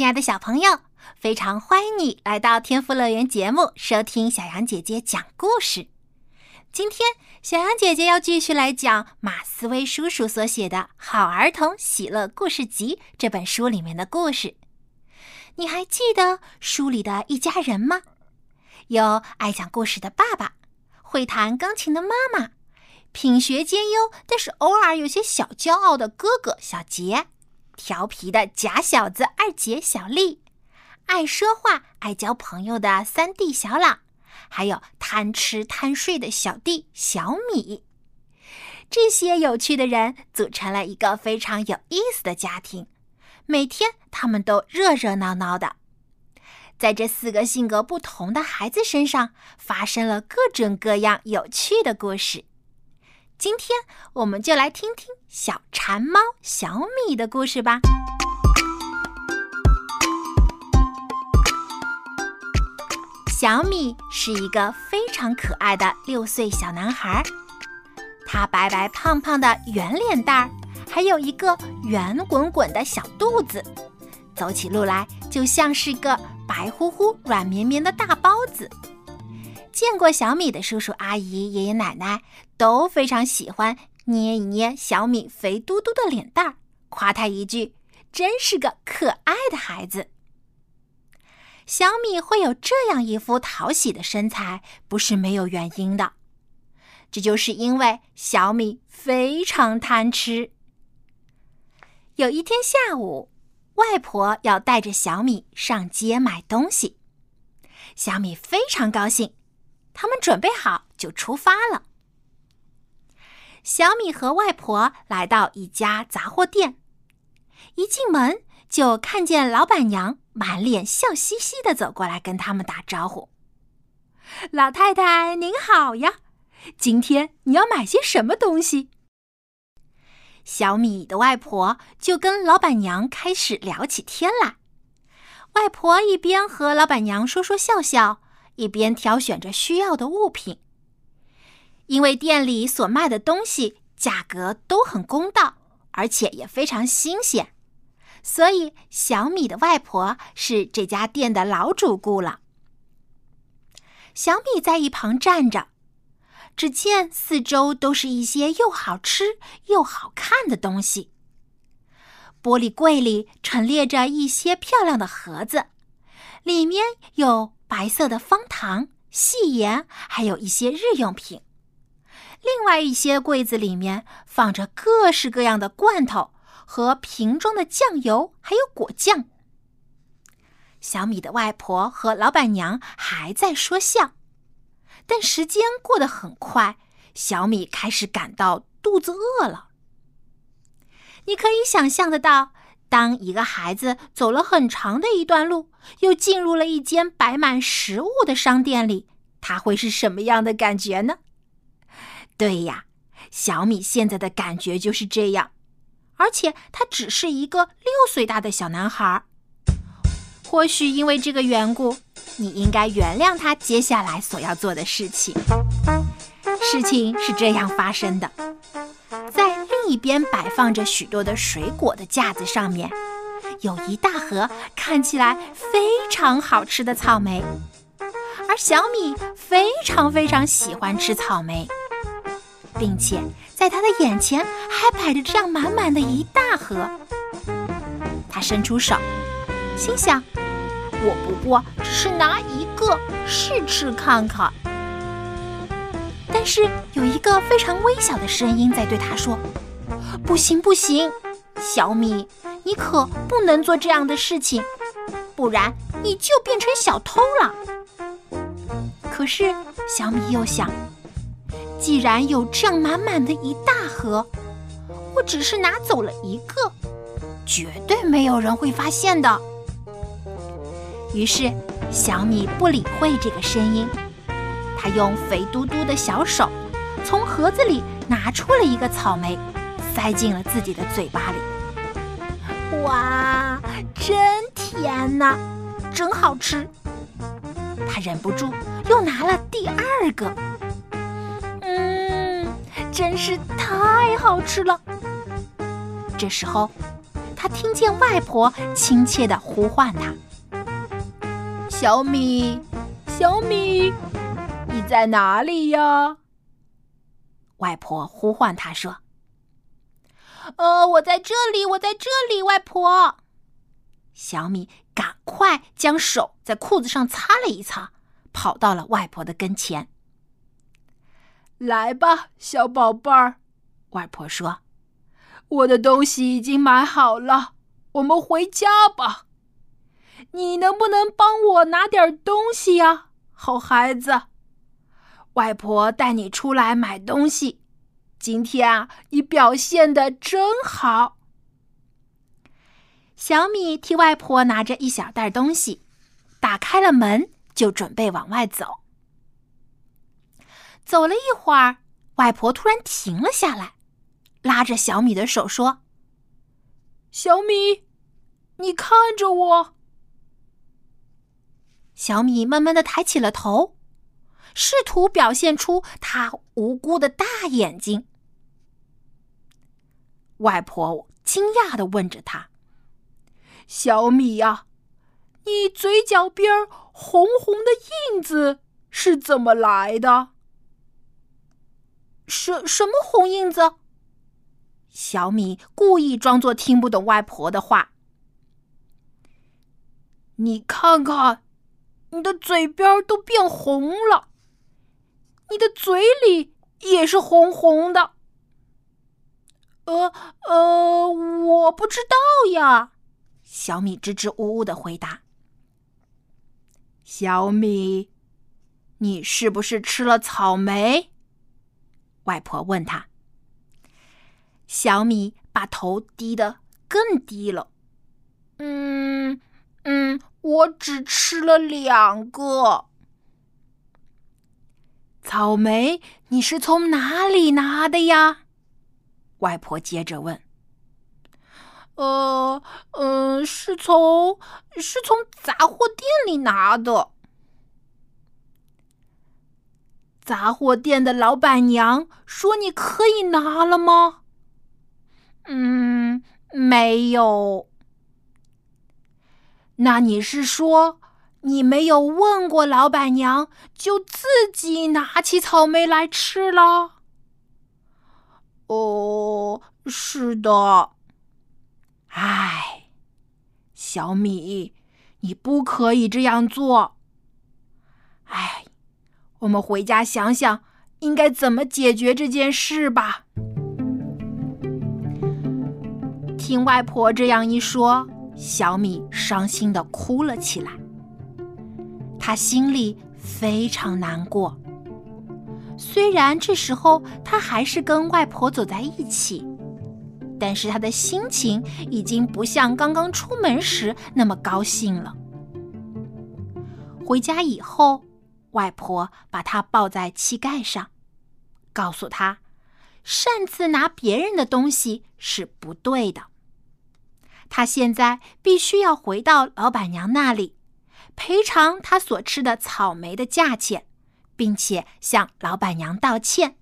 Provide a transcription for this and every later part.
亲爱的小朋友，非常欢迎你来到天赋乐园节目，收听小羊姐姐讲故事。今天，小羊姐姐要继续来讲马思威叔叔所写的《好儿童喜乐故事集》这本书里面的故事。你还记得书里的一家人吗？有爱讲故事的爸爸，会弹钢琴的妈妈，品学兼优但是偶尔有些小骄傲的哥哥小杰。调皮的假小子二姐小丽，爱说话、爱交朋友的三弟小朗，还有贪吃贪睡的小弟小米。这些有趣的人组成了一个非常有意思的家庭。每天他们都热热闹闹的。在这四个性格不同的孩子身上，发生了各种各样有趣的故事。今天我们就来听听小馋猫小米的故事吧。小米是一个非常可爱的六岁小男孩，他白白胖胖的圆脸蛋儿，还有一个圆滚滚的小肚子，走起路来就像是个白乎乎、软绵绵的大包子。见过小米的叔叔阿姨、爷爷奶奶都非常喜欢捏一捏小米肥嘟嘟的脸蛋儿，夸他一句：“真是个可爱的孩子。”小米会有这样一副讨喜的身材，不是没有原因的，这就是因为小米非常贪吃。有一天下午，外婆要带着小米上街买东西，小米非常高兴。他们准备好就出发了。小米和外婆来到一家杂货店，一进门就看见老板娘满脸笑嘻嘻的走过来跟他们打招呼：“老太太您好呀，今天你要买些什么东西？”小米的外婆就跟老板娘开始聊起天来。外婆一边和老板娘说说笑笑。一边挑选着需要的物品，因为店里所卖的东西价格都很公道，而且也非常新鲜，所以小米的外婆是这家店的老主顾了。小米在一旁站着，只见四周都是一些又好吃又好看的东西。玻璃柜里陈列着一些漂亮的盒子，里面有。白色的方糖、细盐，还有一些日用品。另外一些柜子里面放着各式各样的罐头和瓶装的酱油，还有果酱。小米的外婆和老板娘还在说笑，但时间过得很快，小米开始感到肚子饿了。你可以想象得到。当一个孩子走了很长的一段路，又进入了一间摆满食物的商店里，他会是什么样的感觉呢？对呀，小米现在的感觉就是这样，而且他只是一个六岁大的小男孩。或许因为这个缘故，你应该原谅他接下来所要做的事情。事情是这样发生的。一边摆放着许多的水果的架子上面，有一大盒看起来非常好吃的草莓，而小米非常非常喜欢吃草莓，并且在他的眼前还摆着这样满满的一大盒。他伸出手，心想：“我不过只是拿一个试吃看看。”但是有一个非常微小的声音在对他说：“不行，不行，小米，你可不能做这样的事情，不然你就变成小偷了。”可是小米又想，既然有这样满满的一大盒，我只是拿走了一个，绝对没有人会发现的。于是，小米不理会这个声音，他用肥嘟嘟的小手从盒子里拿出了一个草莓，塞进了自己的嘴巴里。哇，真甜呐，真好吃！他忍不住又拿了第二个。嗯，真是太好吃了。这时候，他听见外婆亲切地呼唤他：“小米，小米，你在哪里呀？”外婆呼唤他说：“呃，我在这里，我在这里，外婆。”小米赶快将手在裤子上擦了一擦，跑到了外婆的跟前。“来吧，小宝贝儿。”外婆说。我的东西已经买好了，我们回家吧。你能不能帮我拿点东西呀，好孩子？外婆带你出来买东西，今天啊，你表现的真好。小米替外婆拿着一小袋东西，打开了门，就准备往外走。走了一会儿，外婆突然停了下来。拉着小米的手说：“小米，你看着我。”小米慢慢的抬起了头，试图表现出他无辜的大眼睛。外婆惊讶的问着他：“小米呀，你嘴角边红红的印子是怎么来的？什什么红印子？”小米故意装作听不懂外婆的话。你看看，你的嘴边都变红了，你的嘴里也是红红的。呃呃，我不知道呀。小米支支吾吾的回答。小米，你是不是吃了草莓？外婆问他。小米把头低得更低了。嗯嗯，我只吃了两个草莓。你是从哪里拿的呀？外婆接着问。呃嗯，是从是从杂货店里拿的。杂货店的老板娘说：“你可以拿了吗？”嗯，没有。那你是说，你没有问过老板娘，就自己拿起草莓来吃了？哦，是的。唉，小米，你不可以这样做。唉，我们回家想想，应该怎么解决这件事吧。听外婆这样一说，小米伤心的哭了起来。他心里非常难过。虽然这时候他还是跟外婆走在一起，但是他的心情已经不像刚刚出门时那么高兴了。回家以后，外婆把他抱在膝盖上，告诉他，擅自拿别人的东西是不对的。他现在必须要回到老板娘那里，赔偿他所吃的草莓的价钱，并且向老板娘道歉。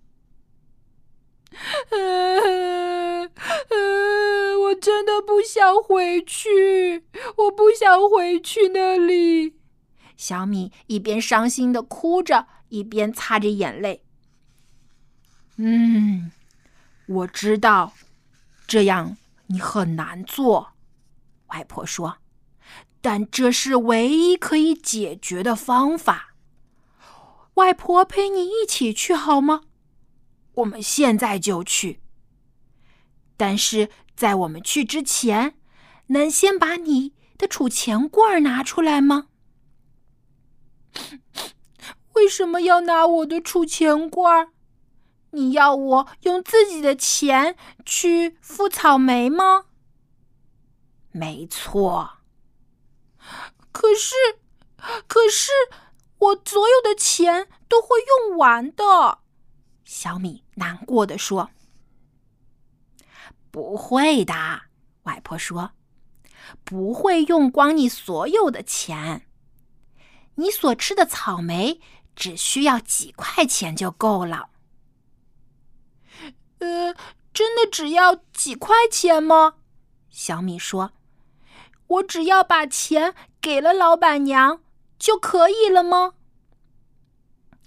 我真的不想回去，我不想回去那里。小米一边伤心的哭着，一边擦着眼泪。嗯，我知道，这样你很难做。外婆说：“但这是唯一可以解决的方法。外婆陪你一起去好吗？我们现在就去。但是在我们去之前，能先把你的储钱罐拿出来吗？为什么要拿我的储钱罐？你要我用自己的钱去付草莓吗？”没错。可是，可是我所有的钱都会用完的。小米难过的说：“不会的。”外婆说：“不会用光你所有的钱。你所吃的草莓只需要几块钱就够了。”呃，真的只要几块钱吗？小米说：“我只要把钱给了老板娘就可以了吗？”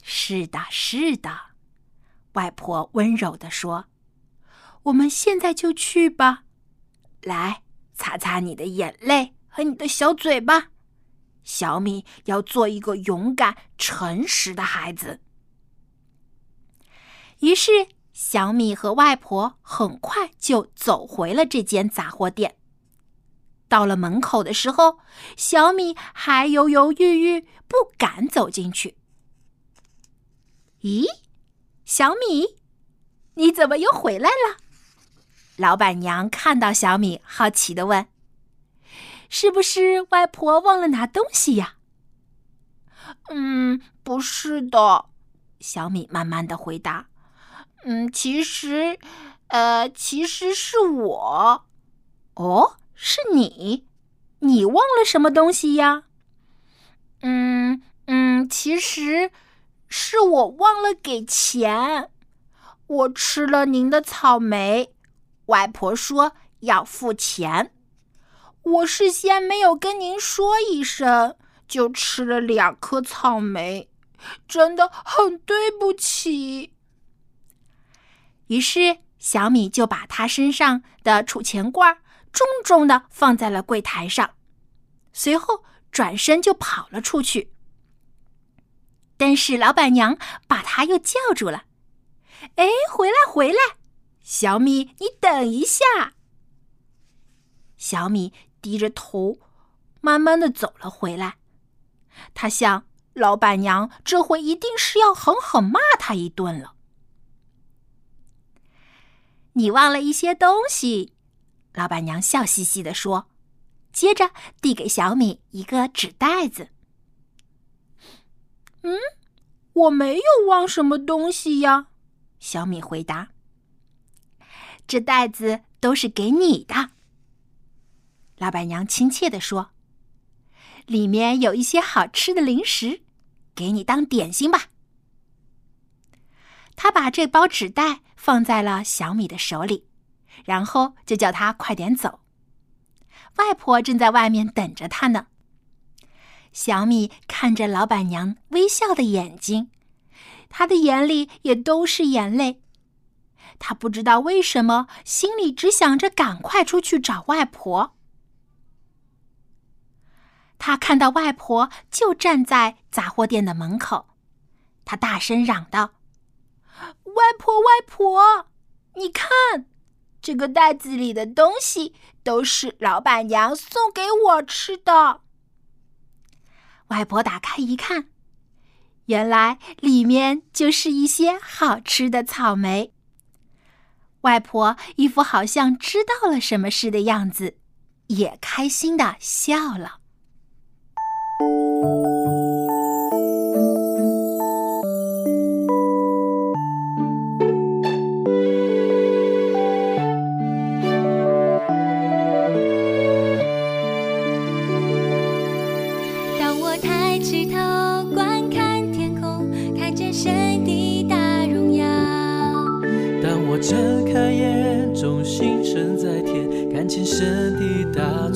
是的，是的。外婆温柔地说：“我们现在就去吧，来擦擦你的眼泪和你的小嘴巴。小米要做一个勇敢、诚实的孩子。”于是，小米和外婆很快就走回了这间杂货店。到了门口的时候，小米还犹犹豫豫，不敢走进去。咦？小米，你怎么又回来了？老板娘看到小米，好奇的问：“是不是外婆忘了拿东西呀？”“嗯，不是的。”小米慢慢的回答。“嗯，其实，呃，其实是我。哦，是你？你忘了什么东西呀？”“嗯嗯，其实。”是我忘了给钱，我吃了您的草莓，外婆说要付钱，我事先没有跟您说一声，就吃了两颗草莓，真的很对不起。于是小米就把他身上的储钱罐重重的放在了柜台上，随后转身就跑了出去。但是老板娘把他又叫住了。“哎，回来，回来，小米，你等一下。”小米低着头，慢慢的走了回来。他想，老板娘这回一定是要狠狠骂他一顿了。你忘了一些东西，老板娘笑嘻嘻地说，接着递给小米一个纸袋子。嗯，我没有忘什么东西呀。小米回答：“这袋子都是给你的。”老板娘亲切地说：“里面有一些好吃的零食，给你当点心吧。”他把这包纸袋放在了小米的手里，然后就叫他快点走。外婆正在外面等着他呢。小米看着老板娘微笑的眼睛，他的眼里也都是眼泪。他不知道为什么，心里只想着赶快出去找外婆。他看到外婆就站在杂货店的门口，他大声嚷道：“外婆，外婆，你看，这个袋子里的东西都是老板娘送给我吃的。”外婆打开一看，原来里面就是一些好吃的草莓。外婆一副好像知道了什么事的样子，也开心的笑了。天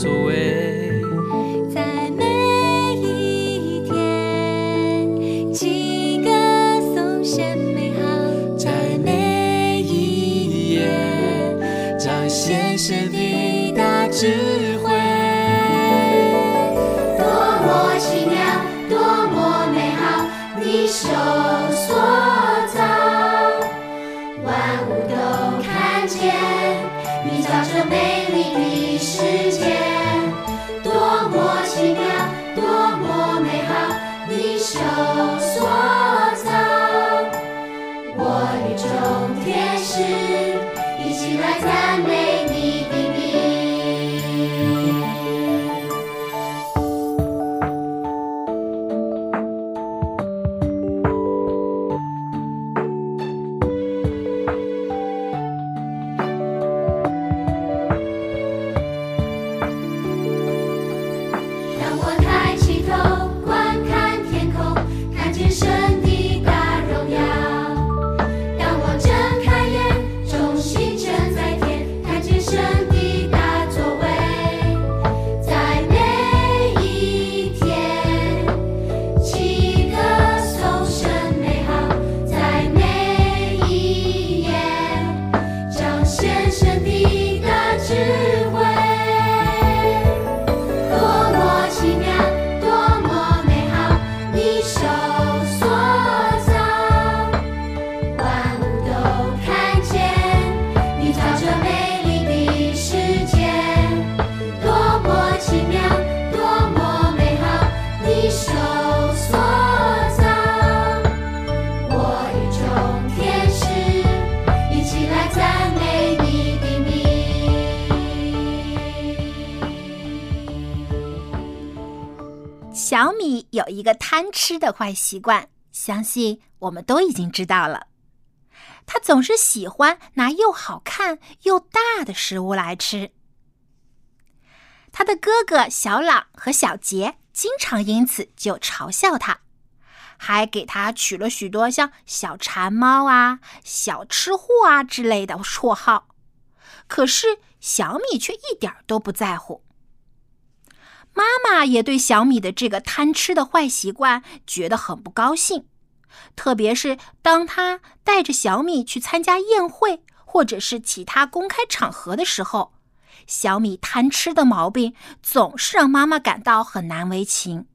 有一个贪吃的坏习惯，相信我们都已经知道了。他总是喜欢拿又好看又大的食物来吃。他的哥哥小朗和小杰经常因此就嘲笑他，还给他取了许多像“小馋猫”啊、“小吃货”啊之类的绰号。可是小米却一点都不在乎。妈妈也对小米的这个贪吃的坏习惯觉得很不高兴。特别是当他带着小米去参加宴会或者是其他公开场合的时候，小米贪吃的毛病总是让妈妈感到很难为情。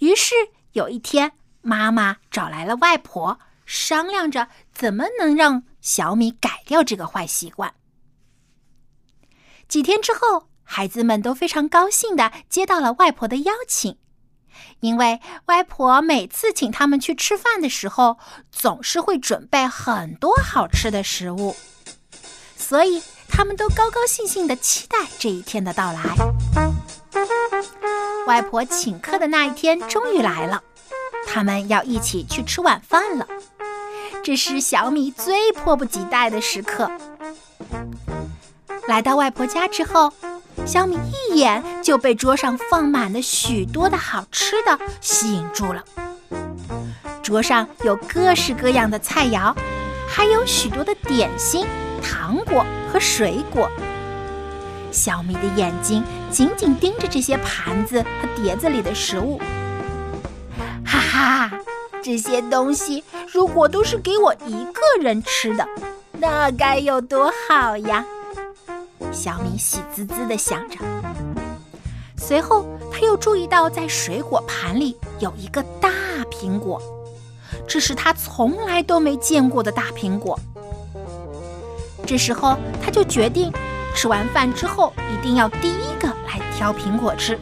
于是有一天，妈妈找来了外婆，商量着怎么能让小米改掉这个坏习惯。几天之后，孩子们都非常高兴地接到了外婆的邀请。因为外婆每次请他们去吃饭的时候，总是会准备很多好吃的食物，所以他们都高高兴兴地期待这一天的到来。外婆请客的那一天终于来了，他们要一起去吃晚饭了。这是小米最迫不及待的时刻。来到外婆家之后。小米一眼就被桌上放满了许多的好吃的吸引住了。桌上有各式各样的菜肴，还有许多的点心、糖果和水果。小米的眼睛紧紧盯着这些盘子和碟子里的食物。哈哈，这些东西如果都是给我一个人吃的，那该有多好呀！小米喜滋滋地想着，随后他又注意到，在水果盘里有一个大苹果，这是他从来都没见过的大苹果。这时候，他就决定，吃完饭之后一定要第一个来挑苹果吃，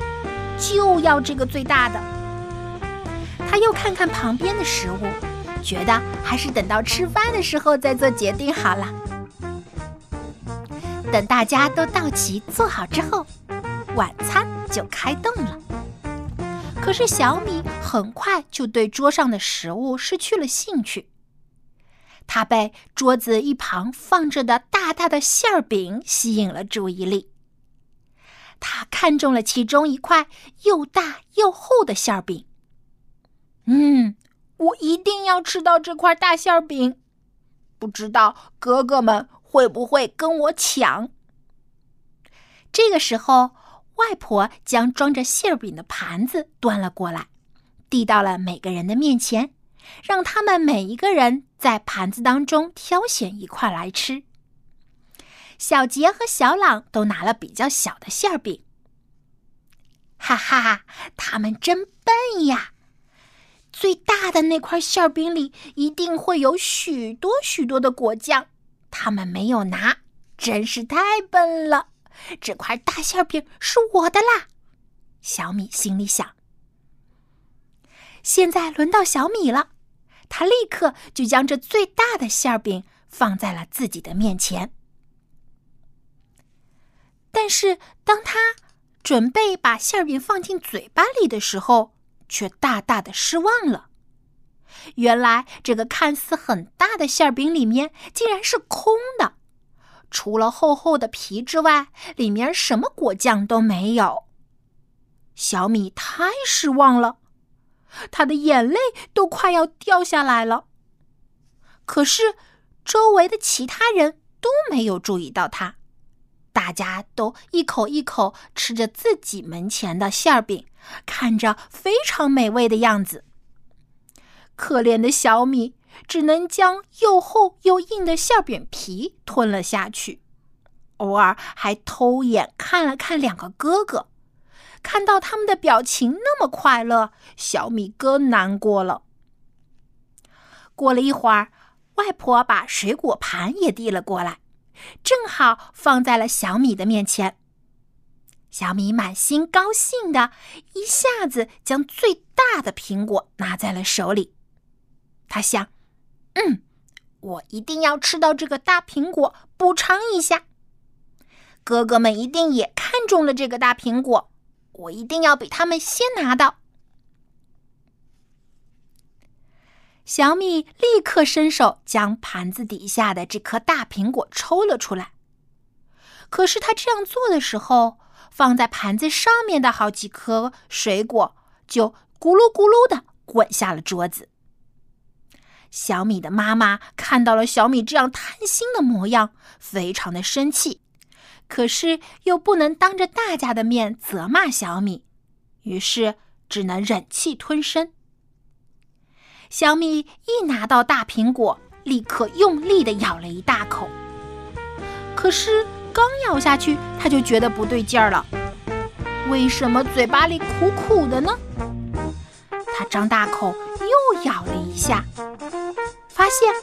就要这个最大的。他又看看旁边的食物，觉得还是等到吃饭的时候再做决定好了。等大家都到齐坐好之后，晚餐就开动了。可是小米很快就对桌上的食物失去了兴趣。他被桌子一旁放着的大大的馅儿饼吸引了注意力。他看中了其中一块又大又厚的馅儿饼。嗯，我一定要吃到这块大馅儿饼。不知道哥哥们。会不会跟我抢？这个时候，外婆将装着馅饼的盘子端了过来，递到了每个人的面前，让他们每一个人在盘子当中挑选一块来吃。小杰和小朗都拿了比较小的馅饼。哈哈，他们真笨呀！最大的那块馅饼里一定会有许多许多的果酱。他们没有拿，真是太笨了。这块大馅饼是我的啦，小米心里想。现在轮到小米了，他立刻就将这最大的馅饼放在了自己的面前。但是当他准备把馅饼放进嘴巴里的时候，却大大的失望了。原来这个看似很大的馅饼里面竟然是空的，除了厚厚的皮之外，里面什么果酱都没有。小米太失望了，他的眼泪都快要掉下来了。可是周围的其他人都没有注意到他，大家都一口一口吃着自己门前的馅饼，看着非常美味的样子。可怜的小米只能将又厚又硬的馅饼皮吞了下去，偶尔还偷眼看了看两个哥哥，看到他们的表情那么快乐，小米更难过了。过了一会儿，外婆把水果盘也递了过来，正好放在了小米的面前。小米满心高兴的，一下子将最大的苹果拿在了手里。他想嗯我一定要吃到这个大苹果补偿一下。哥哥们一定也看中了这个大苹果我一定要比他们先拿到。小米立刻伸手将盘子底下的这颗大苹果抽了出来。可是他这样做的时候放在盘子上面的好几颗水果就咕噜咕噜的滚下了桌子。小米的妈妈看到了小米这样贪心的模样，非常的生气，可是又不能当着大家的面责骂小米，于是只能忍气吞声。小米一拿到大苹果，立刻用力的咬了一大口。可是刚咬下去，他就觉得不对劲儿了。为什么嘴巴里苦苦的呢？他张大口又咬了一下，发现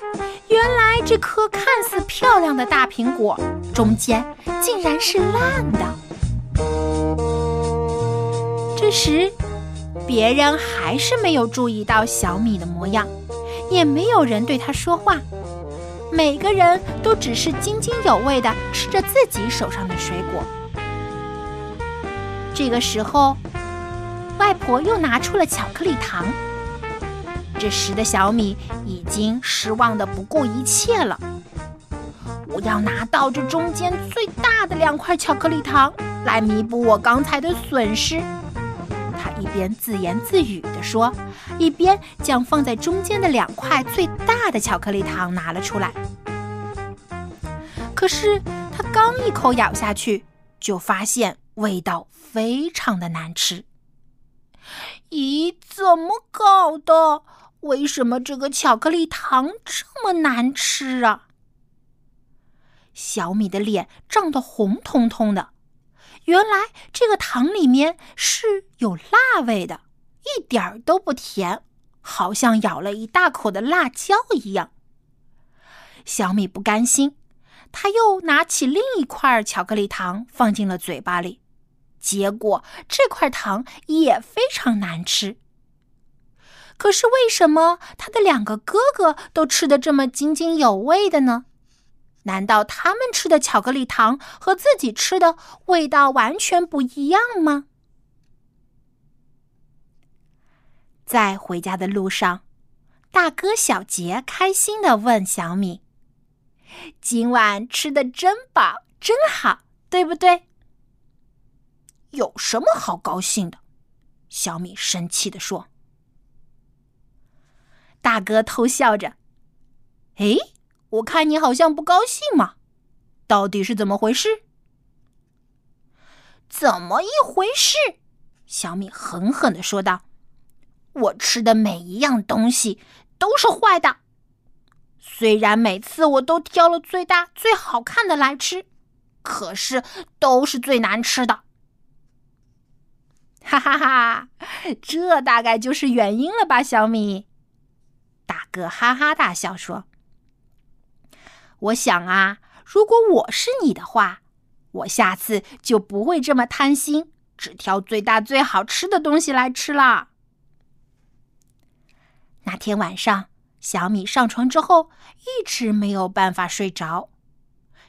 原来这颗看似漂亮的大苹果中间竟然是烂的。这时。别人还是没有注意到小米的模样，也没有人对他说话。每个人都只是津津有味地吃着自己手上的水果。这个时候，外婆又拿出了巧克力糖。这时的小米已经失望的不顾一切了。我要拿到这中间最大的两块巧克力糖，来弥补我刚才的损失。他一边自言自语地说，一边将放在中间的两块最大的巧克力糖拿了出来。可是他刚一口咬下去，就发现味道非常的难吃。咦，怎么搞的？为什么这个巧克力糖这么难吃啊？小米的脸涨得红彤彤的。原来这个糖里面是有辣味的，一点儿都不甜，好像咬了一大口的辣椒一样。小米不甘心，他又拿起另一块巧克力糖放进了嘴巴里，结果这块糖也非常难吃。可是为什么他的两个哥哥都吃得这么津津有味的呢？难道他们吃的巧克力糖和自己吃的味道完全不一样吗？在回家的路上，大哥小杰开心的问小米：“今晚吃的真饱，真好，对不对？”“有什么好高兴的？”小米生气的说。大哥偷笑着：“哎。”我看你好像不高兴嘛，到底是怎么回事？怎么一回事？小米狠狠的说道：“我吃的每一样东西都是坏的，虽然每次我都挑了最大最好看的来吃，可是都是最难吃的。”哈哈哈，这大概就是原因了吧，小米。大哥哈哈大笑说。我想啊，如果我是你的话，我下次就不会这么贪心，只挑最大最好吃的东西来吃了。那天晚上，小米上床之后一直没有办法睡着，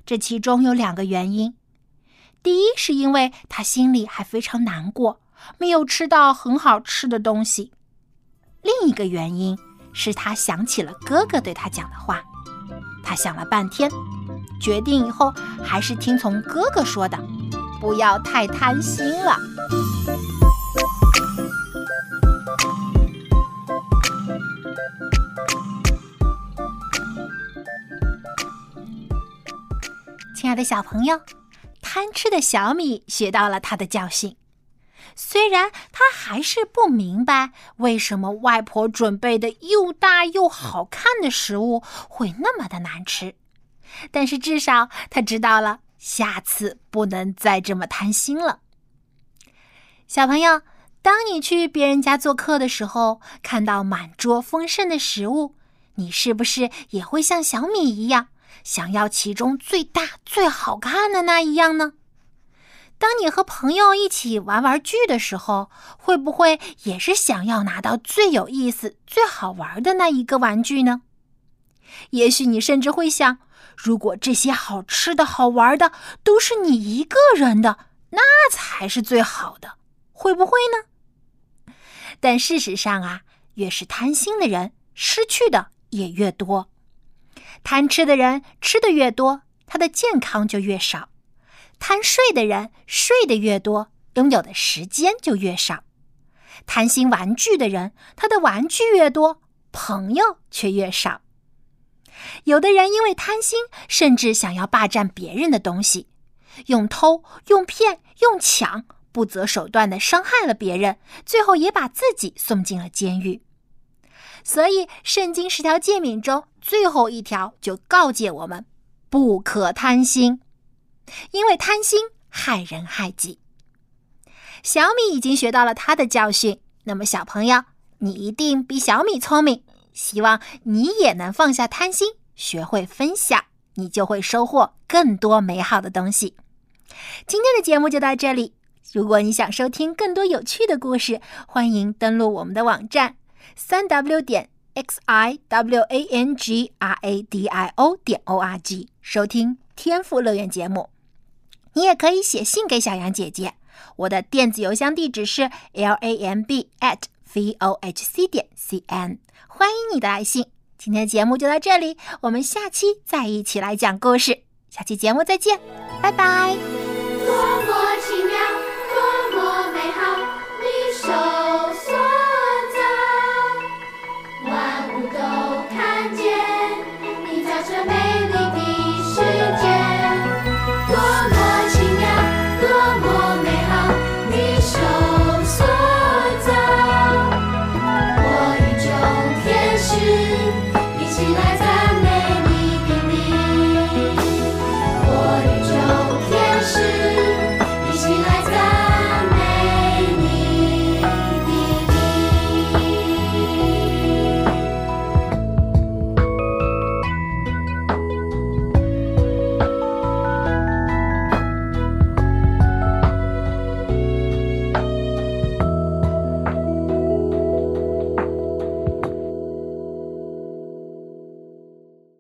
这其中有两个原因：第一是因为他心里还非常难过，没有吃到很好吃的东西；另一个原因是他想起了哥哥对他讲的话。他想了半天，决定以后还是听从哥哥说的，不要太贪心了。亲爱的小朋友，贪吃的小米学到了他的教训。虽然他还是不明白为什么外婆准备的又大又好看的食物会那么的难吃，但是至少他知道了，下次不能再这么贪心了。小朋友，当你去别人家做客的时候，看到满桌丰盛的食物，你是不是也会像小米一样，想要其中最大最好看的那一样呢？当你和朋友一起玩玩具的时候，会不会也是想要拿到最有意思、最好玩的那一个玩具呢？也许你甚至会想，如果这些好吃的好玩的都是你一个人的，那才是最好的，会不会呢？但事实上啊，越是贪心的人，失去的也越多。贪吃的人吃的越多，他的健康就越少；贪睡的人睡得越多，拥有的时间就越少；贪心玩具的人，他的玩具越多，朋友却越少。有的人因为贪心，甚至想要霸占别人的东西，用偷、用骗、用抢，不择手段的伤害了别人，最后也把自己送进了监狱。所以，《圣经》十条诫命中最后一条就告诫我们：不可贪心，因为贪心害人害己。小米已经学到了他的教训，那么小朋友，你一定比小米聪明。希望你也能放下贪心，学会分享，你就会收获更多美好的东西。今天的节目就到这里。如果你想收听更多有趣的故事，欢迎登录我们的网站。三 w 点 x i w a n g r a d i o 点 o r g 收听天赋乐园节目，你也可以写信给小羊姐姐，我的电子邮箱地址是 l a m b at v o h c 点 c n，欢迎你的来信。今天的节目就到这里，我们下期再一起来讲故事，下期节目再见，拜拜。多么奇妙，